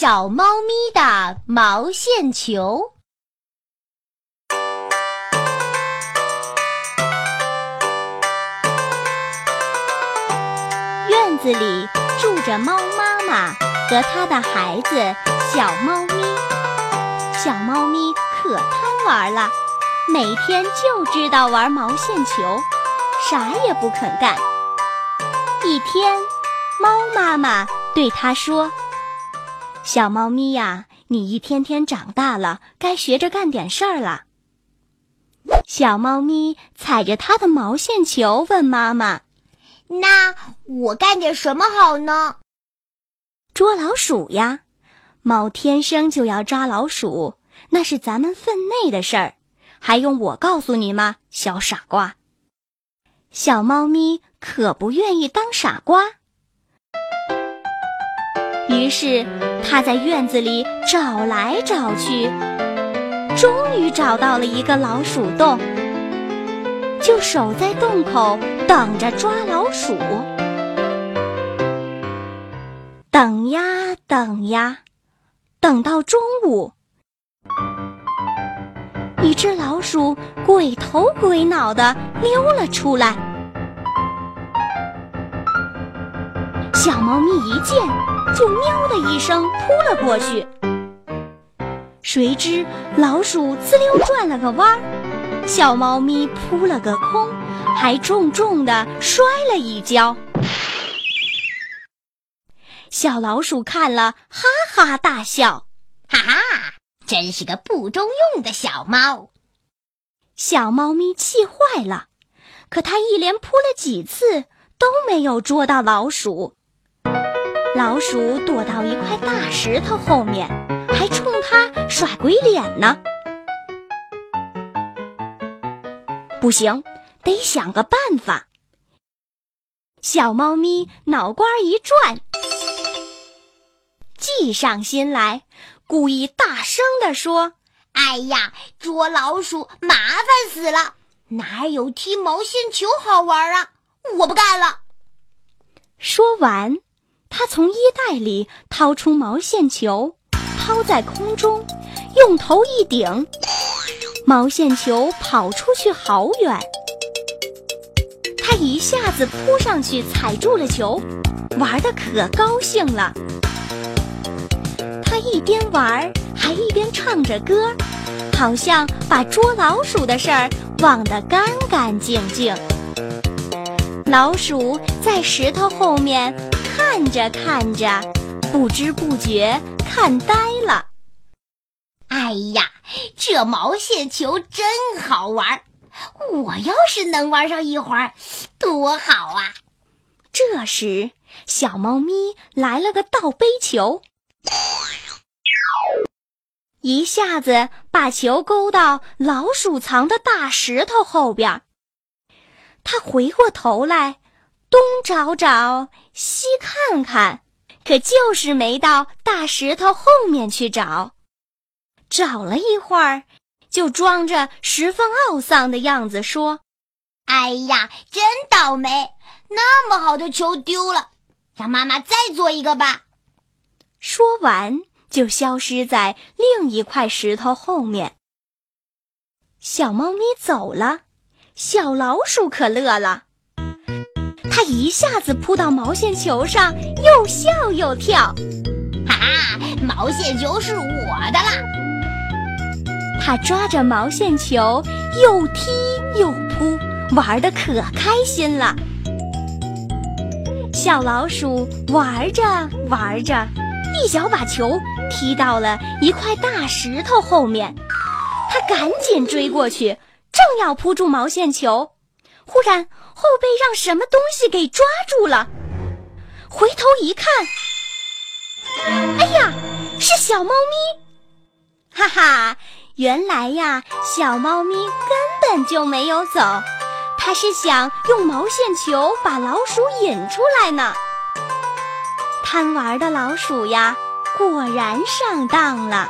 小猫咪的毛线球。院子里住着猫妈妈和它的孩子小猫咪。小猫咪可贪玩了，每天就知道玩毛线球，啥也不肯干。一天，猫妈妈对它说。小猫咪呀，你一天天长大了，该学着干点事儿了。小猫咪踩着它的毛线球问妈妈：“那我干点什么好呢？”捉老鼠呀！猫天生就要抓老鼠，那是咱们分内的事儿，还用我告诉你吗，小傻瓜？小猫咪可不愿意当傻瓜。于是，他在院子里找来找去，终于找到了一个老鼠洞，就守在洞口等着抓老鼠。等呀等呀，等到中午，一只老鼠鬼头鬼脑的溜了出来，小猫咪一见。就喵的一声扑了过去，谁知老鼠滋溜转了个弯儿，小猫咪扑了个空，还重重的摔了一跤。小老鼠看了，哈哈大笑：“哈哈，真是个不中用的小猫。”小猫咪气坏了，可它一连扑了几次都没有捉到老鼠。老鼠躲到一块大石头后面，还冲它耍鬼脸呢。不行，得想个办法。小猫咪脑瓜一转，计上心来，故意大声地说：“哎呀，捉老鼠麻烦死了，哪有踢毛线球好玩啊？我不干了。”说完。他从衣袋里掏出毛线球，抛在空中，用头一顶，毛线球跑出去好远。他一下子扑上去踩住了球，玩的可高兴了。他一边玩还一边唱着歌，好像把捉老鼠的事儿忘得干干净净。老鼠在石头后面。看着看着，不知不觉看呆了。哎呀，这毛线球真好玩！我要是能玩上一会儿，多好啊！这时，小猫咪来了个倒背球，一下子把球勾到老鼠藏的大石头后边。它回过头来。东找找，西看看，可就是没到大石头后面去找。找了一会儿，就装着十分懊丧的样子说：“哎呀，真倒霉！那么好的球丢了，让妈妈再做一个吧。”说完，就消失在另一块石头后面。小猫咪走了，小老鼠可乐了。它一下子扑到毛线球上，又笑又跳，哈哈！毛线球是我的啦！他抓着毛线球又踢又扑，玩的可开心了。小老鼠玩着玩着，一脚把球踢到了一块大石头后面，它赶紧追过去，正要扑住毛线球。忽然，后背让什么东西给抓住了，回头一看，哎呀，是小猫咪！哈哈，原来呀，小猫咪根本就没有走，它是想用毛线球把老鼠引出来呢。贪玩的老鼠呀，果然上当了。